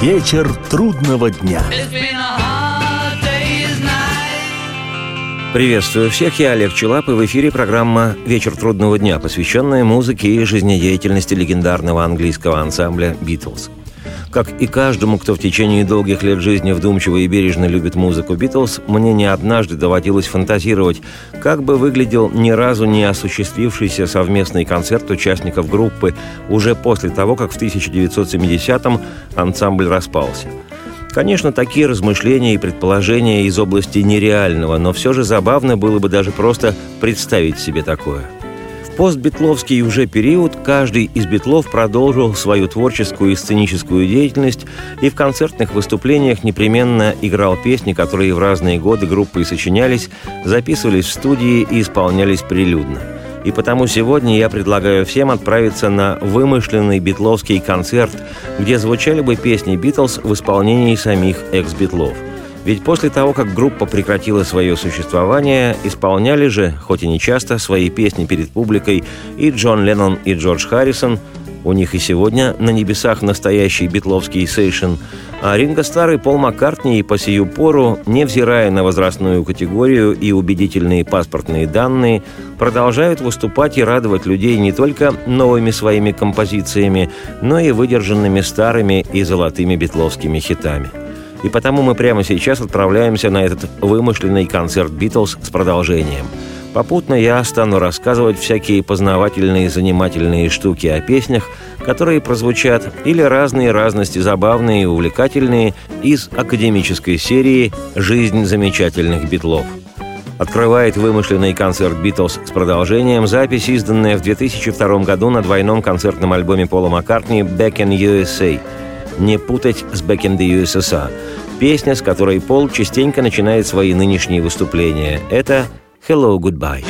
Вечер трудного дня. Приветствую всех, я Олег Челап, и в эфире программа «Вечер трудного дня», посвященная музыке и жизнедеятельности легендарного английского ансамбля «Битлз». Как и каждому, кто в течение долгих лет жизни вдумчиво и бережно любит музыку «Битлз», мне не однажды доводилось фантазировать, как бы выглядел ни разу не осуществившийся совместный концерт участников группы уже после того, как в 1970-м ансамбль распался – Конечно, такие размышления и предположения из области нереального, но все же забавно было бы даже просто представить себе такое. Постбитловский уже период каждый из битлов продолжил свою творческую и сценическую деятельность и в концертных выступлениях непременно играл песни, которые в разные годы группы сочинялись, записывались в студии и исполнялись прилюдно – и потому сегодня я предлагаю всем отправиться на вымышленный битловский концерт, где звучали бы песни «Битлз» в исполнении самих экс-битлов. Ведь после того, как группа прекратила свое существование, исполняли же, хоть и не часто, свои песни перед публикой и Джон Леннон, и Джордж Харрисон – у них и сегодня на небесах настоящий битловский сейшн, а Ринго Старый Пол Маккартни и по сию пору, невзирая на возрастную категорию и убедительные паспортные данные, продолжают выступать и радовать людей не только новыми своими композициями, но и выдержанными старыми и золотыми битловскими хитами. И потому мы прямо сейчас отправляемся на этот вымышленный концерт «Битлз» с продолжением – Попутно я стану рассказывать всякие познавательные занимательные штуки о песнях, которые прозвучат, или разные разности забавные и увлекательные из академической серии «Жизнь замечательных битлов». Открывает вымышленный концерт «Битлз» с продолжением запись, изданная в 2002 году на двойном концертном альбоме Пола Маккартни «Back in USA». Не путать с «Back in the USSR». Песня, с которой Пол частенько начинает свои нынешние выступления. Это hello, goodbye.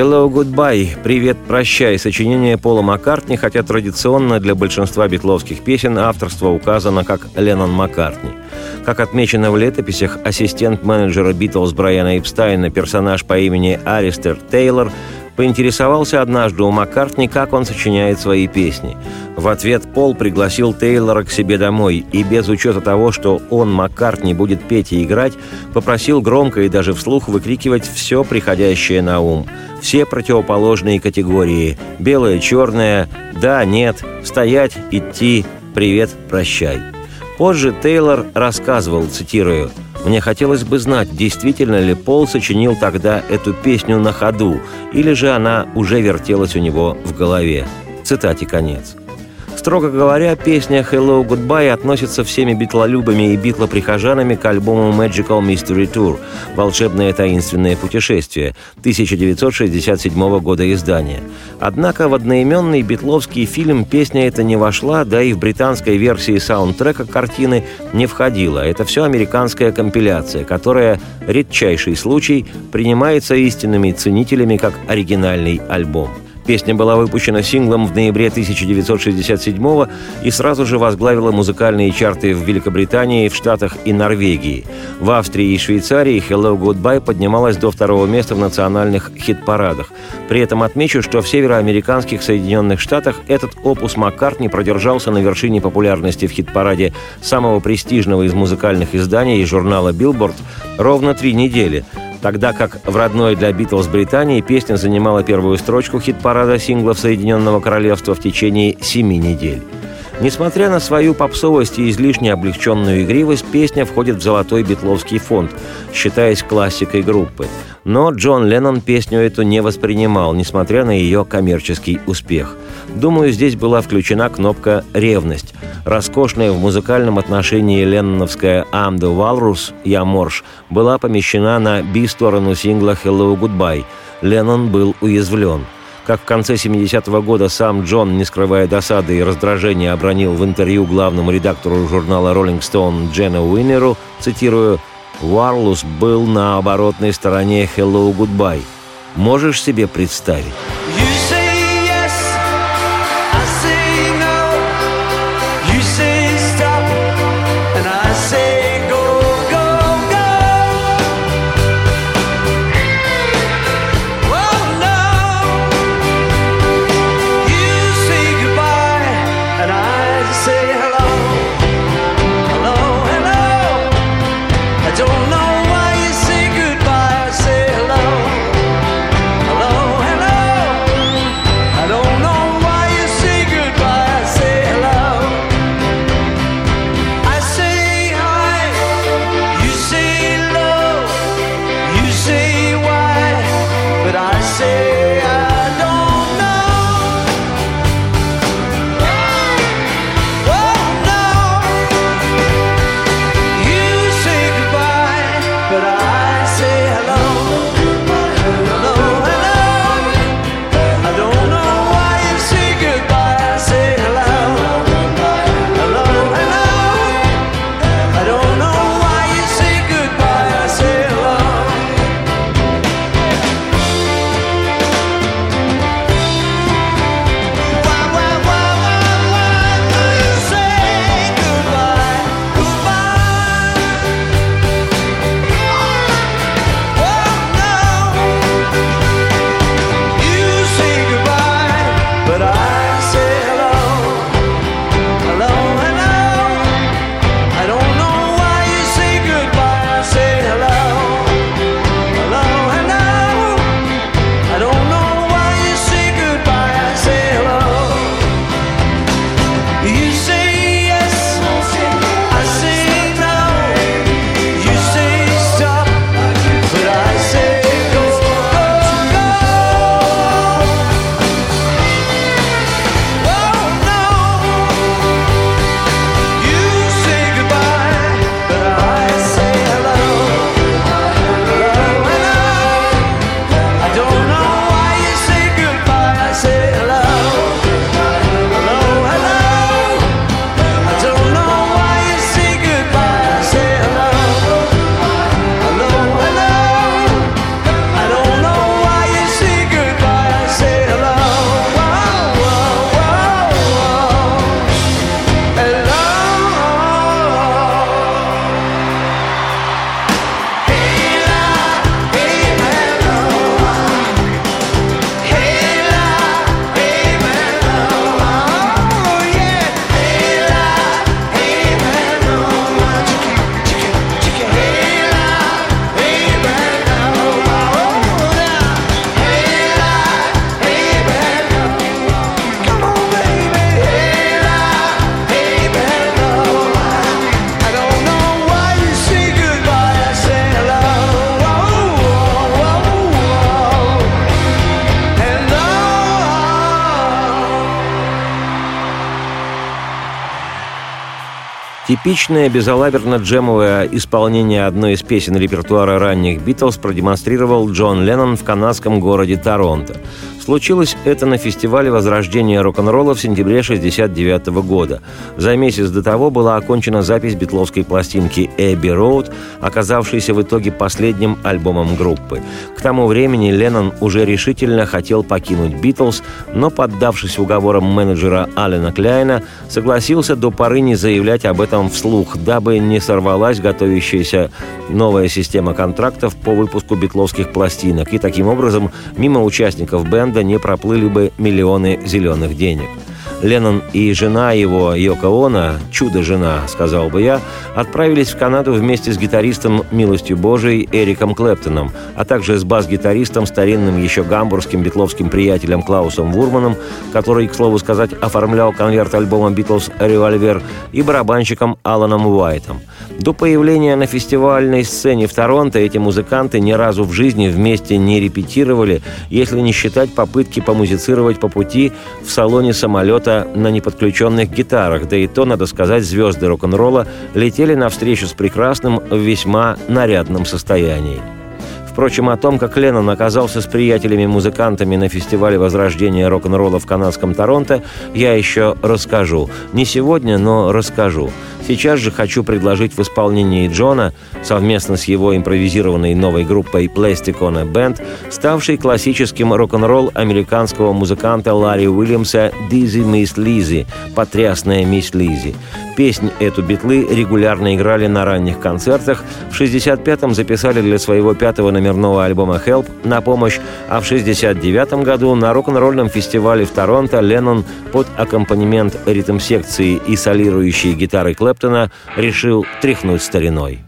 «Hello, Goodbye», «Привет, прощай» сочинение Пола Маккартни, хотя традиционно для большинства битловских песен авторство указано как Леннон Маккартни. Как отмечено в летописях, ассистент менеджера Битлз Брайана Эпстайна, персонаж по имени Аристер Тейлор – поинтересовался однажды у Маккартни, как он сочиняет свои песни. В ответ Пол пригласил Тейлора к себе домой и без учета того, что он, Маккартни, будет петь и играть, попросил громко и даже вслух выкрикивать все приходящее на ум. Все противоположные категории – белое, черное, да, нет, стоять, идти, привет, прощай. Позже Тейлор рассказывал, цитирую, мне хотелось бы знать, действительно ли Пол сочинил тогда эту песню на ходу, или же она уже вертелась у него в голове. Цитате конец. Строго говоря, песня «Hello, Goodbye» относится всеми битлолюбами и битлоприхожанами к альбому Magical Mystery Tour «Волшебное таинственное путешествие» 1967 года издания. Однако в одноименный битловский фильм песня эта не вошла, да и в британской версии саундтрека картины не входила. Это все американская компиляция, которая, редчайший случай, принимается истинными ценителями как оригинальный альбом – Песня была выпущена синглом в ноябре 1967 и сразу же возглавила музыкальные чарты в Великобритании, в Штатах и Норвегии. В Австрии и Швейцарии «Hello Goodbye» поднималась до второго места в национальных хит-парадах. При этом отмечу, что в североамериканских Соединенных Штатах этот опус Маккартни продержался на вершине популярности в хит-параде самого престижного из музыкальных изданий и журнала Billboard ровно три недели – тогда как в родной для Битлз Британии песня занимала первую строчку хит-парада синглов Соединенного Королевства в течение семи недель. Несмотря на свою попсовость и излишне облегченную игривость, песня входит в золотой битловский фонд, считаясь классикой группы. Но Джон Леннон песню эту не воспринимал, несмотря на ее коммерческий успех. Думаю, здесь была включена кнопка «Ревность». Роскошная в музыкальном отношении ленноновская «I'm the Walrus» «Я морж» была помещена на би-сторону сингла «Hello Goodbye». Леннон был уязвлен – как в конце 70-го года сам Джон, не скрывая досады и раздражения, обронил в интервью главному редактору журнала Rolling Stone Джена Уиннеру, цитирую, «Варлус был на оборотной стороне Hello Goodbye. Можешь себе представить?» Типичное безалаберно-джемовое исполнение одной из песен репертуара ранних «Битлз» продемонстрировал Джон Леннон в канадском городе Торонто. Случилось это на фестивале возрождения рок-н-ролла в сентябре 1969 года. За месяц до того была окончена запись битловской пластинки «Эбби Роуд», оказавшейся в итоге последним альбомом группы. К тому времени Леннон уже решительно хотел покинуть «Битлз», но, поддавшись уговорам менеджера Алена Кляйна, согласился до поры не заявлять об этом вслух, дабы не сорвалась готовящаяся новая система контрактов по выпуску битловских пластинок, и таким образом мимо участников бенда не проплыли бы миллионы зеленых денег. Леннон и жена его, Йоко Оно, чудо-жена, сказал бы я, отправились в Канаду вместе с гитаристом «Милостью Божией» Эриком Клэптоном, а также с бас-гитаристом, старинным еще гамбургским битловским приятелем Клаусом Вурманом, который, к слову сказать, оформлял конверт альбома «Битлз Револьвер», и барабанщиком Аланом Уайтом. До появления на фестивальной сцене в Торонто эти музыканты ни разу в жизни вместе не репетировали, если не считать попытки помузицировать по пути в салоне самолета концерта на неподключенных гитарах, да и то, надо сказать, звезды рок-н-ролла летели навстречу с прекрасным в весьма нарядном состоянии. Впрочем, о том, как Леннон оказался с приятелями-музыкантами на фестивале возрождения рок-н-ролла в канадском Торонто, я еще расскажу. Не сегодня, но расскажу. Сейчас же хочу предложить в исполнении Джона, совместно с его импровизированной новой группой Plastic on a Band, ставший классическим рок-н-ролл американского музыканта Ларри Уильямса «Dizzy Miss Lizzy» – «Потрясная мисс Лизи». Песнь эту битлы регулярно играли на ранних концертах, в 65-м записали для своего пятого номерного альбома «Help» на помощь, а в 69-м году на рок-н-ролльном фестивале в Торонто Леннон под аккомпанемент ритм-секции и солирующей гитары Клэптона решил тряхнуть стариной.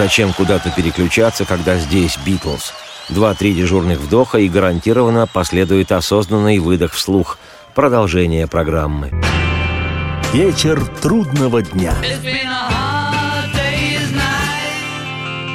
Зачем куда-то переключаться, когда здесь Битлз? Два-три дежурных вдоха и гарантированно последует осознанный выдох вслух. Продолжение программы. Вечер трудного дня.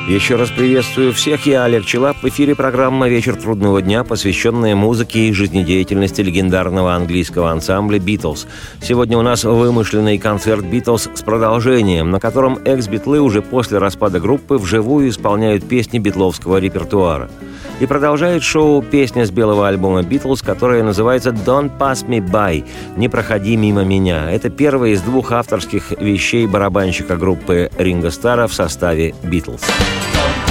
Еще раз приветствую всех, я Олег Челап. В эфире программа «Вечер трудного дня», посвященная музыке и жизнедеятельности легендарного английского ансамбля «Битлз». Сегодня у нас вымышленный концерт «Битлз» с продолжением, на котором экс-битлы уже после распада группы вживую исполняют песни битловского репертуара. И продолжает шоу песня с белого альбома «Битлз», которая называется «Don't Pass Me By» – «Не проходи мимо меня». Это первая из двух авторских вещей барабанщика группы Ринга Стара в составе «Битлз». «Don't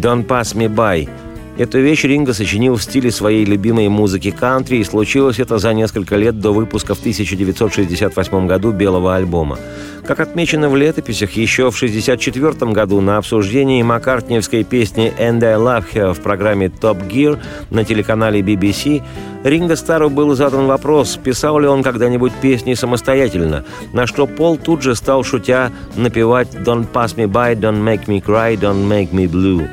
Pass Me By». Эту вещь Ринго сочинил в стиле своей любимой музыки кантри, и случилось это за несколько лет до выпуска в 1968 году белого альбома. Как отмечено в летописях, еще в 1964 году на обсуждении маккартниевской песни «And I Love Her» в программе «Top Gear» на телеканале BBC Ринго Стару был задан вопрос, писал ли он когда-нибудь песни самостоятельно, на что Пол тут же стал, шутя, напевать «Don't pass me by, don't make me cry, don't make me blue».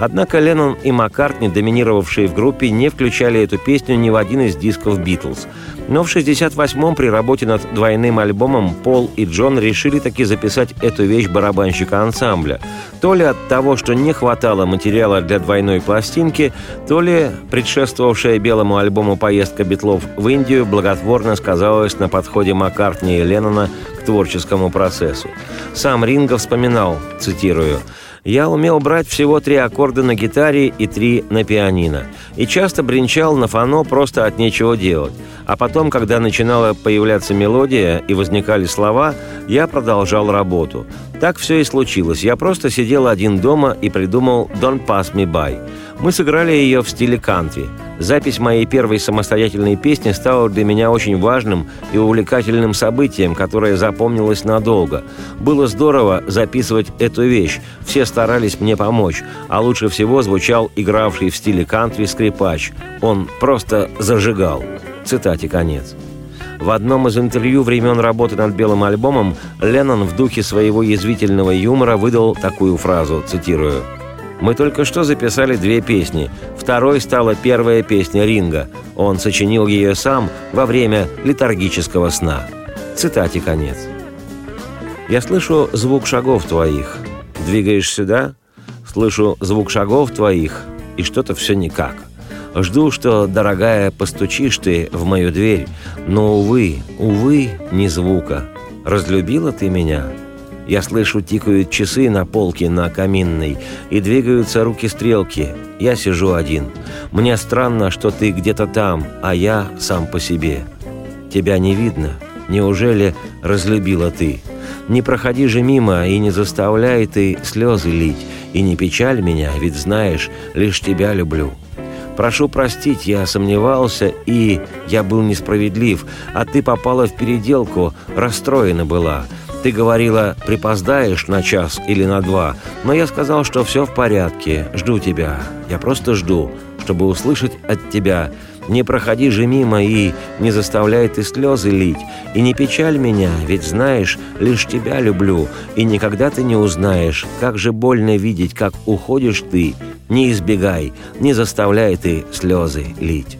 Однако Леннон и Маккартни, доминировавшие в группе, не включали эту песню ни в один из дисков «Битлз». Но в 68-м при работе над двойным альбомом Пол и Джон решили таки записать эту вещь барабанщика ансамбля. То ли от того, что не хватало материала для двойной пластинки, то ли предшествовавшая белому альбому поездка Битлов в Индию благотворно сказалась на подходе Маккартни и Леннона к творческому процессу. Сам Ринго вспоминал, цитирую, я умел брать всего три аккорда на гитаре и три на пианино. И часто бренчал на фано просто от нечего делать. А потом, когда начинала появляться мелодия и возникали слова, я продолжал работу. Так все и случилось. Я просто сидел один дома и придумал «Don't Pass Me By». Мы сыграли ее в стиле кантри. Запись моей первой самостоятельной песни стала для меня очень важным и увлекательным событием, которое запомнилось надолго. Было здорово записывать эту вещь. Все старались мне помочь. А лучше всего звучал игравший в стиле кантри скрипач. Он просто зажигал. Цитате конец. В одном из интервью времен работы над белым альбомом Леннон в духе своего язвительного юмора выдал такую фразу, цитирую – мы только что записали две песни. Второй стала первая песня Ринга. Он сочинил ее сам во время летаргического сна. Цитате конец. «Я слышу звук шагов твоих. Двигаешь сюда? Слышу звук шагов твоих, и что-то все никак. Жду, что, дорогая, постучишь ты в мою дверь, но, увы, увы, ни звука. Разлюбила ты меня?» Я слышу, тикают часы на полке на каминной, и двигаются руки-стрелки. Я сижу один. Мне странно, что ты где-то там, а я сам по себе. Тебя не видно. Неужели разлюбила ты? Не проходи же мимо и не заставляй ты слезы лить, и не печаль меня, ведь знаешь, лишь тебя люблю. Прошу простить, я сомневался, и я был несправедлив, а ты попала в переделку, расстроена была. Ты говорила, припоздаешь на час или на два, но я сказал, что все в порядке, жду тебя. Я просто жду, чтобы услышать от тебя. Не проходи же мимо и не заставляй ты слезы лить. И не печаль меня, ведь знаешь, лишь тебя люблю. И никогда ты не узнаешь, как же больно видеть, как уходишь ты. Не избегай, не заставляй ты слезы лить.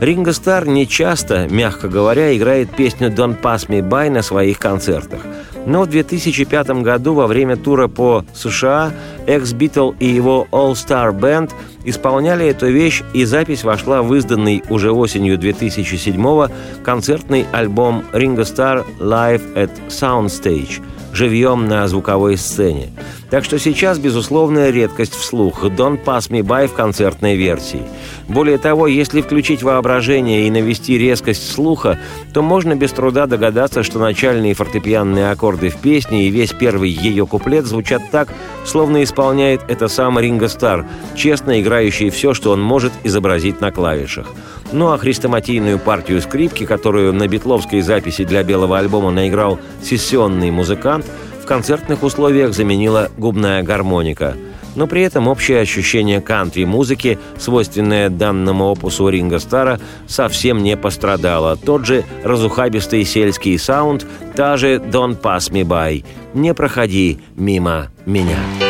Ринго Стар не часто, мягко говоря, играет песню «Don't Pass Me By» на своих концертах. Но в 2005 году во время тура по США экс-Битл и его All Star Band исполняли эту вещь, и запись вошла в изданный уже осенью 2007 концертный альбом Ringo Starr Live at Soundstage. Живьем на звуковой сцене. Так что сейчас безусловная редкость вслух «Don't Pass Me By» в концертной версии. Более того, если включить воображение и навести резкость слуха, то можно без труда догадаться, что начальные фортепианные аккорды в песне и весь первый ее куплет звучат так, словно исполняет это сам Ринго Стар, честно играющий все, что он может изобразить на клавишах. Ну а хрестоматийную партию скрипки, которую на битловской записи для белого альбома наиграл сессионный музыкант – концертных условиях заменила губная гармоника. Но при этом общее ощущение кантри-музыки, свойственное данному опусу Ринга Стара, совсем не пострадало. Тот же разухабистый сельский саунд, та же «Don't pass me by» – «Не проходи мимо меня».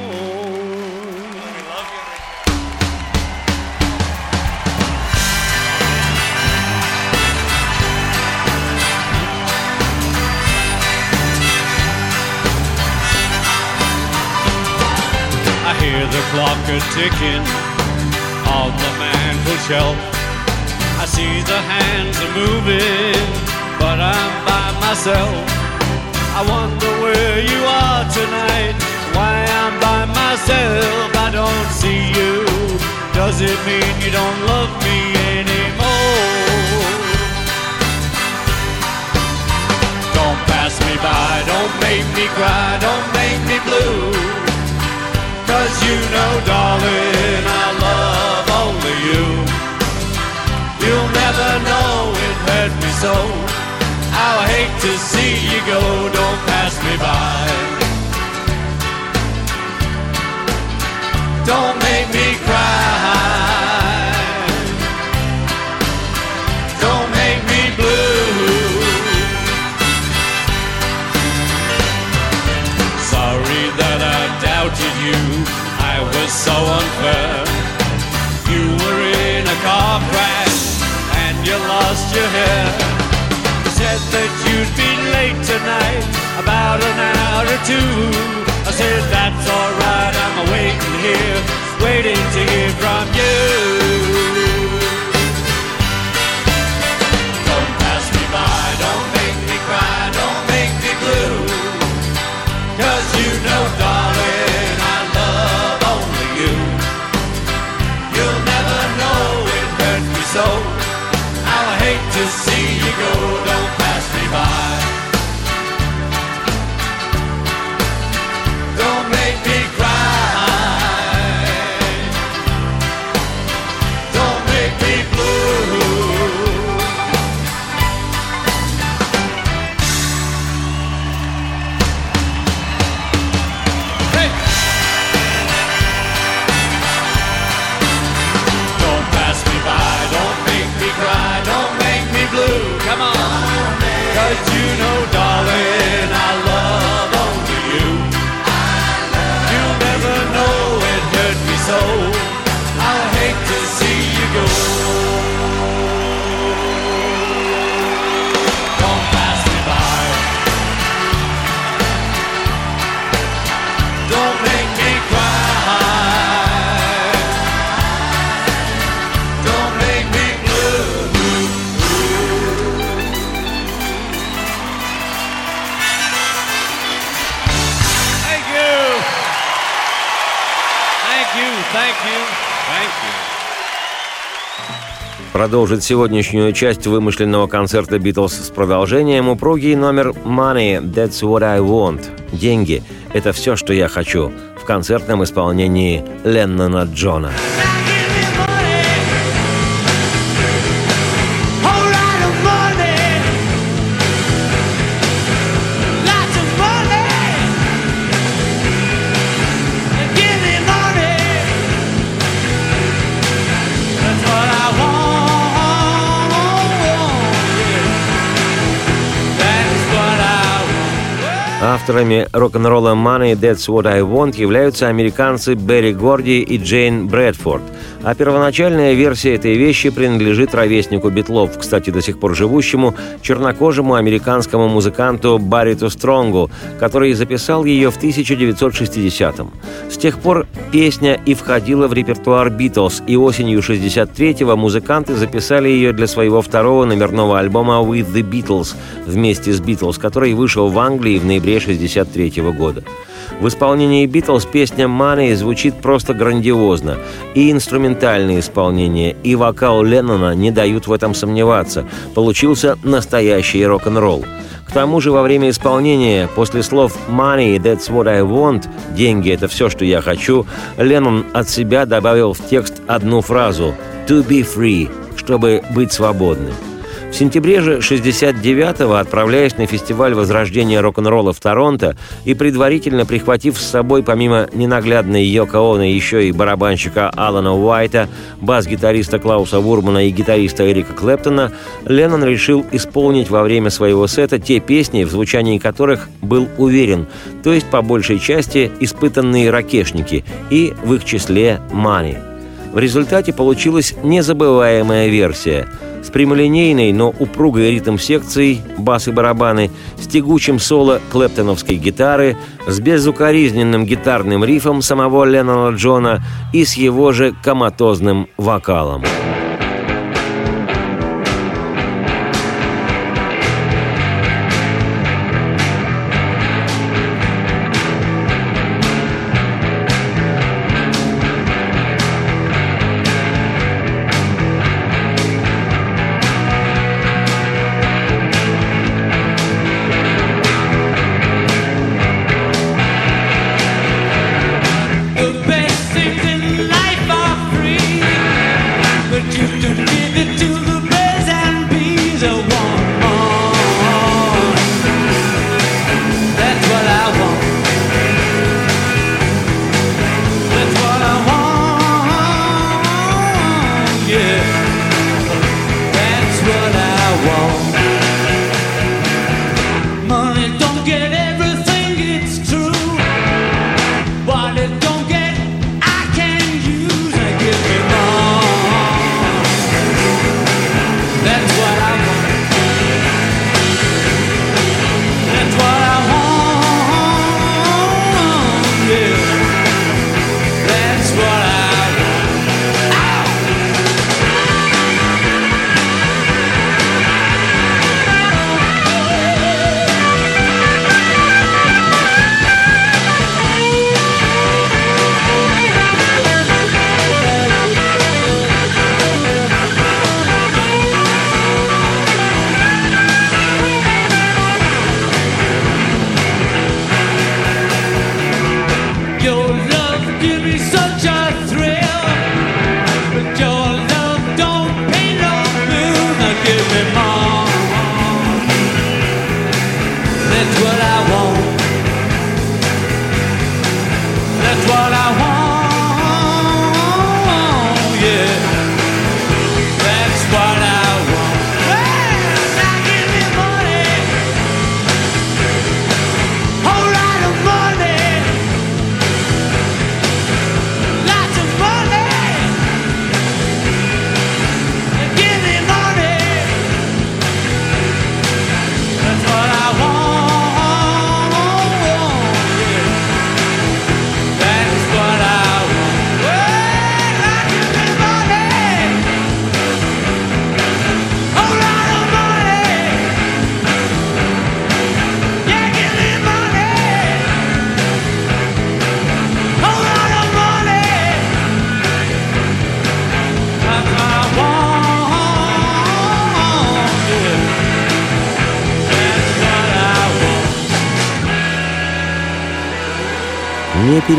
The clock a ticking on the mantel shelf. I see the hands are moving, but I'm by myself. I wonder where you are tonight, why I'm by myself. I don't see you. Does it mean you don't love me anymore? Don't pass me by, don't make me cry, don't make me blue. Cause you know, darling, I love only you. You'll never know it hurt me so. How I hate to see you go, don't pass me by. Don't make me so unfair You were in a car crash and you lost your hair. You said that you'd be late tonight, about an hour or two. I said, that's alright, I'm waiting here, waiting to hear from you. Продолжит сегодняшнюю часть вымышленного концерта «Битлз» с продолжением упругий номер «Money, that's what I want» – «Деньги – это все, что я хочу» в концертном исполнении Леннона Джона. Авторами рок-н-ролла «Money, That's What I Want» являются американцы Берри Горди и Джейн Брэдфорд, а первоначальная версия этой вещи принадлежит ровеснику Битлов, кстати, до сих пор живущему, чернокожему американскому музыканту Барриту Стронгу, который записал ее в 1960-м. С тех пор песня и входила в репертуар Битлз, и осенью 63-го музыканты записали ее для своего второго номерного альбома «With the Beatles» вместе с Битлз, который вышел в Англии в ноябре 1963 года. В исполнении Битлз песня «Money» звучит просто грандиозно. И инструментальное исполнение, и вокал Леннона не дают в этом сомневаться. Получился настоящий рок-н-ролл. К тому же во время исполнения, после слов «Money, that's what I want» – «Деньги – это все, что я хочу», Леннон от себя добавил в текст одну фразу «To be free», чтобы быть свободным – в сентябре же 69-го, отправляясь на фестиваль возрождения рок-н-ролла в Торонто и предварительно прихватив с собой помимо ненаглядной Йоко Оно еще и барабанщика Алана Уайта, бас-гитариста Клауса Вурмана и гитариста Эрика Клэптона, Леннон решил исполнить во время своего сета те песни, в звучании которых был уверен, то есть по большей части испытанные ракешники и в их числе «Money». В результате получилась незабываемая версия – с прямолинейной, но упругой ритм-секцией, бас и барабаны, с тягучим соло клэптоновской гитары, с безукоризненным гитарным рифом самого Леннона Джона и с его же коматозным вокалом.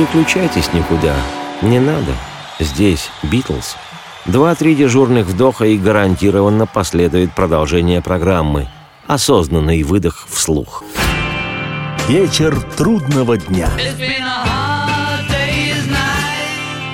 Переключайтесь никуда. Не надо. Здесь Битлз. Два-три дежурных вдоха и гарантированно последует продолжение программы. Осознанный выдох вслух. Вечер трудного дня.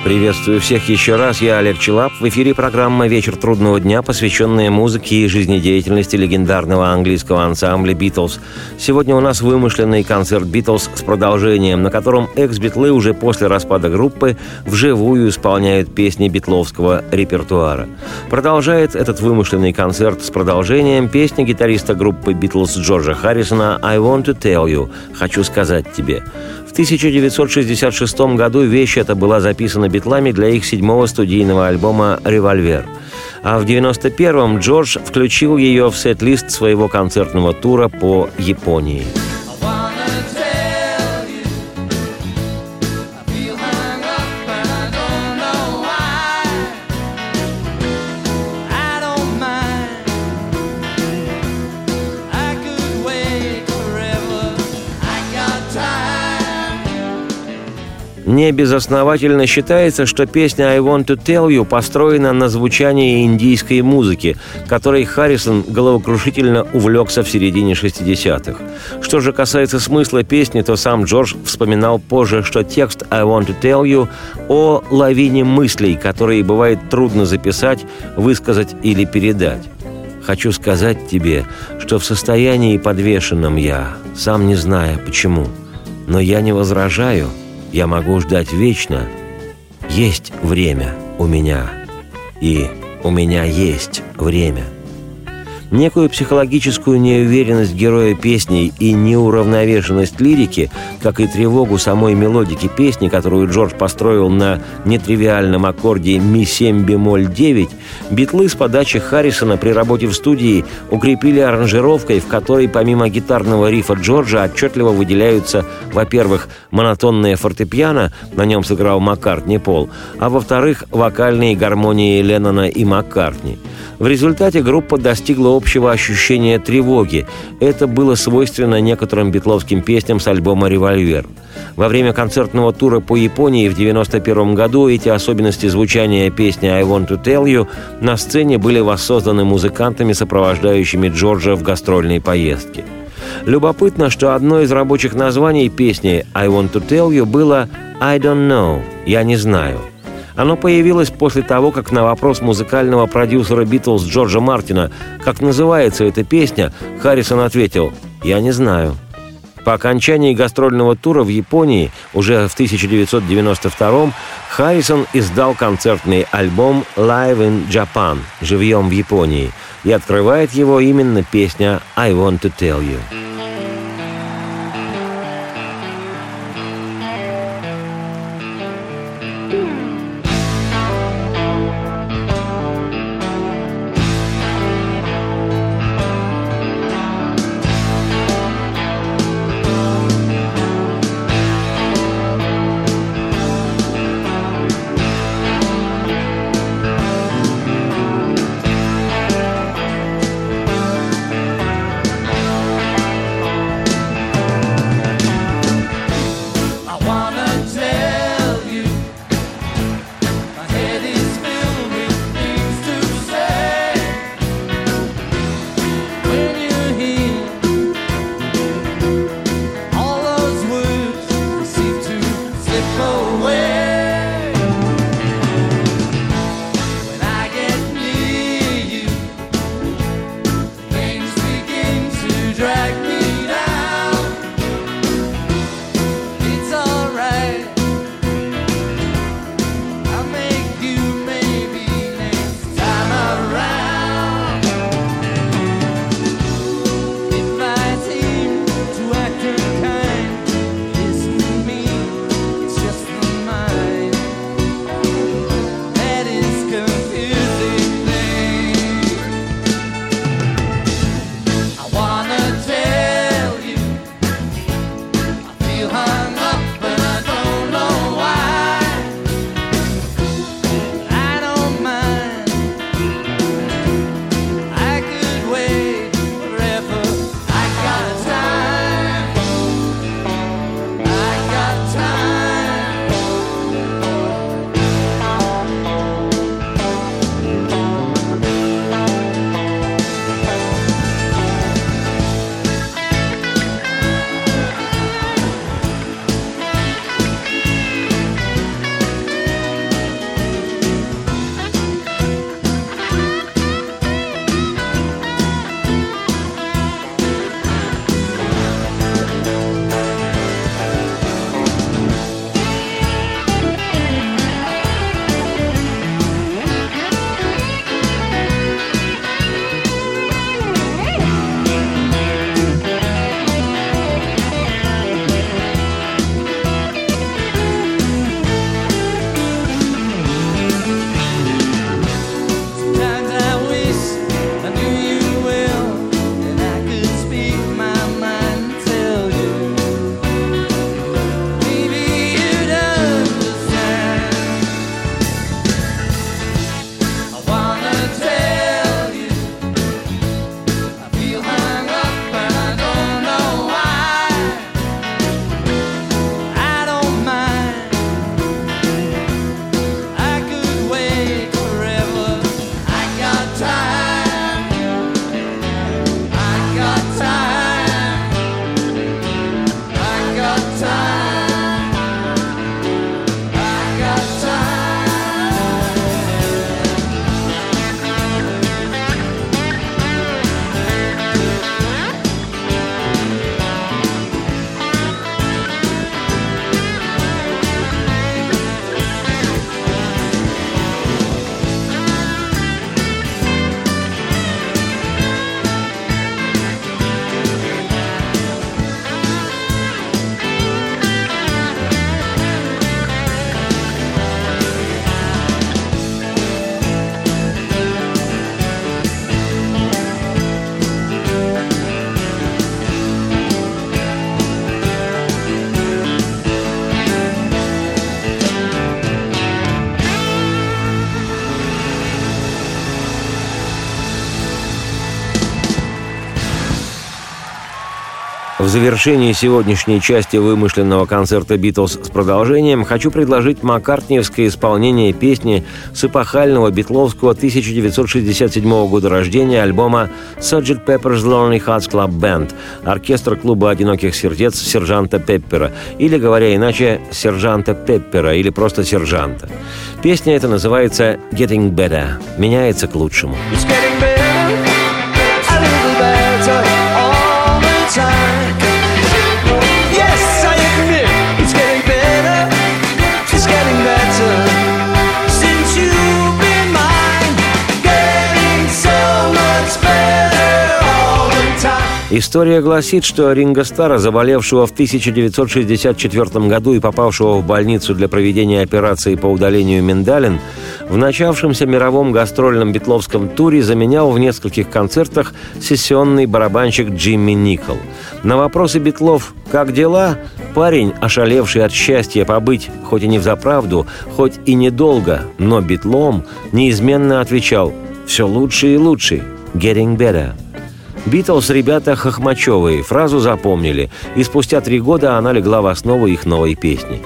Приветствую всех еще раз. Я Олег Челап. В эфире программа «Вечер трудного дня», посвященная музыке и жизнедеятельности легендарного английского ансамбля «Битлз». Сегодня у нас вымышленный концерт «Битлз» с продолжением, на котором экс-битлы уже после распада группы вживую исполняют песни битловского репертуара. Продолжает этот вымышленный концерт с продолжением песни гитариста группы «Битлз» Джорджа Харрисона «I want to tell you» – «Хочу сказать тебе». В 1966 году вещь эта была записана битлами для их седьмого студийного альбома «Револьвер». А в 1991-м Джордж включил ее в сет-лист своего концертного тура по Японии – Небезосновательно считается, что песня «I want to tell you» построена на звучании индийской музыки, которой Харрисон головокрушительно увлекся в середине 60-х. Что же касается смысла песни, то сам Джордж вспоминал позже, что текст «I want to tell you» о лавине мыслей, которые бывает трудно записать, высказать или передать. Хочу сказать тебе, что в состоянии подвешенном я, сам не зная почему. Но я не возражаю – я могу ждать вечно, есть время у меня, и у меня есть время – Некую психологическую неуверенность героя песни и неуравновешенность лирики, как и тревогу самой мелодики песни, которую Джордж построил на нетривиальном аккорде ми-7 бемоль 9, битлы с подачи Харрисона при работе в студии укрепили аранжировкой, в которой помимо гитарного рифа Джорджа отчетливо выделяются, во-первых, монотонное фортепиано, на нем сыграл Маккартни Пол, а во-вторых, вокальные гармонии Леннона и Маккартни. В результате группа достигла общего ощущения тревоги. Это было свойственно некоторым битловским песням с альбома «Револьвер». Во время концертного тура по Японии в 1991 году эти особенности звучания песни «I want to tell you» на сцене были воссозданы музыкантами, сопровождающими Джорджа в гастрольной поездке. Любопытно, что одно из рабочих названий песни «I want to tell you» было «I don't know» – «Я не знаю». Оно появилось после того, как на вопрос музыкального продюсера «Битлз» Джорджа Мартина «Как называется эта песня?» Харрисон ответил «Я не знаю». По окончании гастрольного тура в Японии уже в 1992 Харрисон издал концертный альбом «Live in Japan» «Живьем в Японии» и открывает его именно песня «I want to tell you». Завершении сегодняшней части вымышленного концерта «Битлз» с продолжением хочу предложить маккартниевское исполнение песни с эпохального битловского 1967 года рождения альбома «Sgt. Pepper's Lonely Hearts Club Band» оркестр клуба «Одиноких сердец» сержанта Пеппера, или, говоря иначе, сержанта Пеппера, или просто сержанта. Песня эта называется «Getting Better» – «Меняется к лучшему». It's getting better. История гласит, что Ринго Стара, заболевшего в 1964 году и попавшего в больницу для проведения операции по удалению миндалин, в начавшемся мировом гастрольном битловском туре заменял в нескольких концертах сессионный барабанщик Джимми Никол. На вопросы битлов «Как дела?» парень, ошалевший от счастья побыть, хоть и не в заправду, хоть и недолго, но битлом, неизменно отвечал «Все лучше и лучше. Getting better». Битлз ребята хохмачевые, фразу запомнили, и спустя три года она легла в основу их новой песни.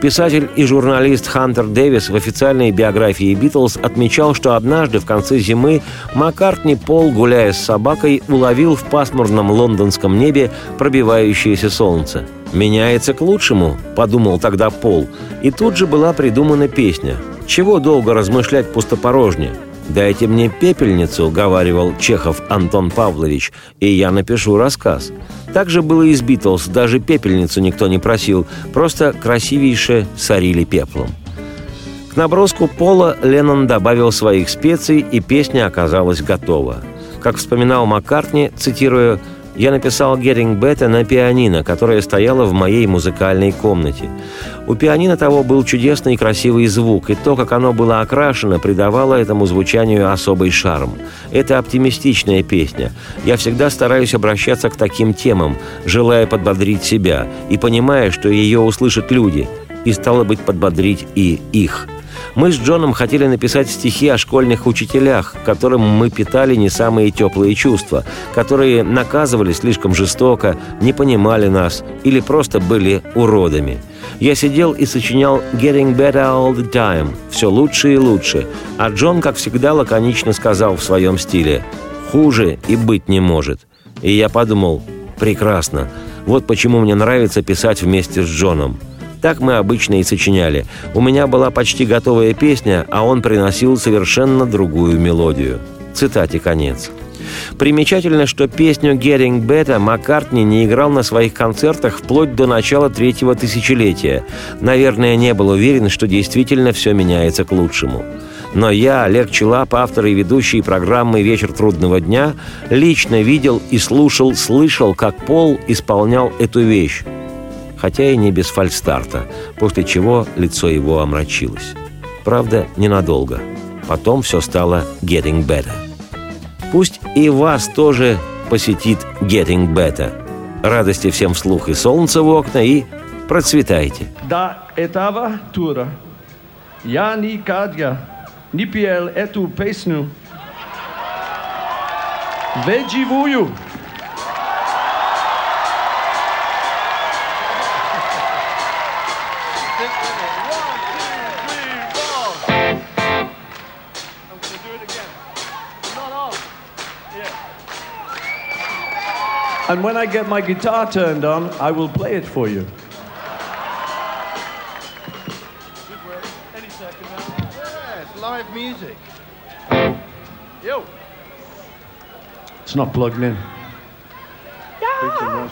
Писатель и журналист Хантер Дэвис в официальной биографии Битлз отмечал, что однажды в конце зимы Маккартни Пол, гуляя с собакой, уловил в пасмурном лондонском небе пробивающееся солнце. «Меняется к лучшему», — подумал тогда Пол. И тут же была придумана песня. Чего долго размышлять пустопорожне? «Дайте мне пепельницу», — говаривал Чехов Антон Павлович, «и я напишу рассказ». Так же было и с «Битлз», даже пепельницу никто не просил, просто красивейше сорили пеплом. К наброску пола Леннон добавил своих специй, и песня оказалась готова. Как вспоминал Маккартни, цитируя я написал «Getting Better» на пианино, которое стояло в моей музыкальной комнате. У пианино того был чудесный и красивый звук, и то, как оно было окрашено, придавало этому звучанию особый шарм. Это оптимистичная песня. Я всегда стараюсь обращаться к таким темам, желая подбодрить себя, и понимая, что ее услышат люди, и, стало быть, подбодрить и их – мы с Джоном хотели написать стихи о школьных учителях, которым мы питали не самые теплые чувства, которые наказывали слишком жестоко, не понимали нас или просто были уродами. Я сидел и сочинял «Getting better all the time» – «Все лучше и лучше», а Джон, как всегда, лаконично сказал в своем стиле «Хуже и быть не может». И я подумал «Прекрасно, вот почему мне нравится писать вместе с Джоном». Так мы обычно и сочиняли. У меня была почти готовая песня, а он приносил совершенно другую мелодию. Цитате конец. Примечательно, что песню «Getting Better» Маккартни не играл на своих концертах вплоть до начала третьего тысячелетия. Наверное, не был уверен, что действительно все меняется к лучшему. Но я, Олег Челап, автор и ведущий программы «Вечер трудного дня», лично видел и слушал, слышал, как Пол исполнял эту вещь хотя и не без фальстарта, после чего лицо его омрачилось. Правда, ненадолго. Потом все стало getting better. Пусть и вас тоже посетит getting better. Радости всем вслух и солнца в окна, и процветайте. До этого тура я никогда не пел эту песню. Веживую. And when I get my guitar turned on, I will play it for you. Any second now. Yeah, it's live music. Yo. It's not plugged in. Yeah.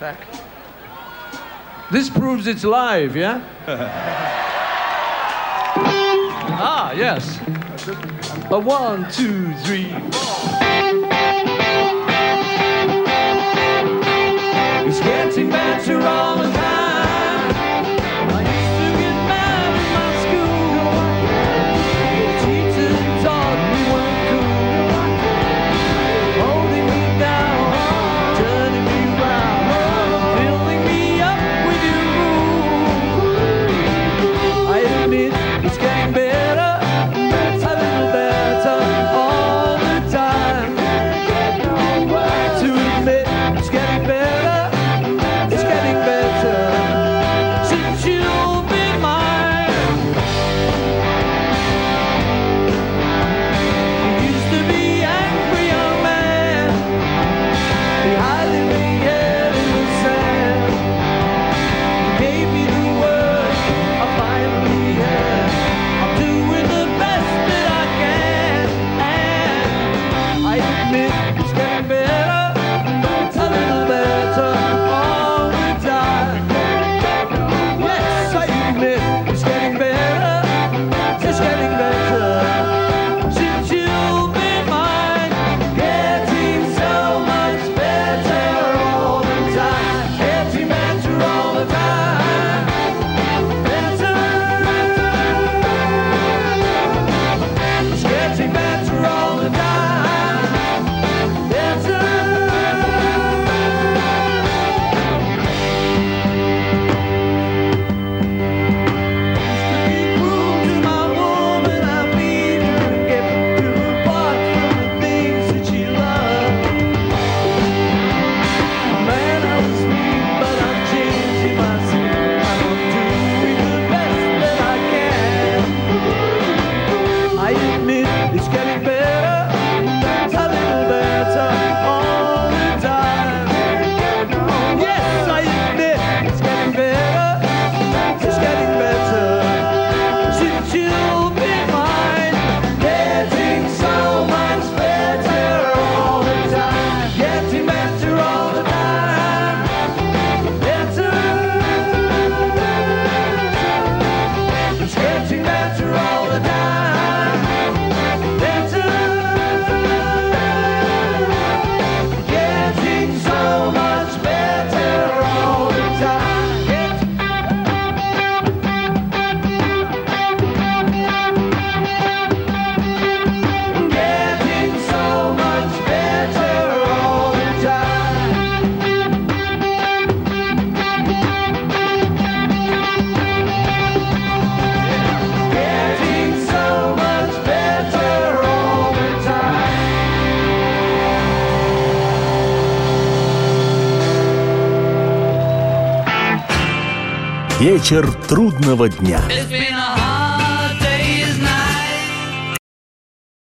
Back. This proves it's live, yeah? ah, yes. A one, two, three, four. It's getting better all the time. Вечер трудного дня.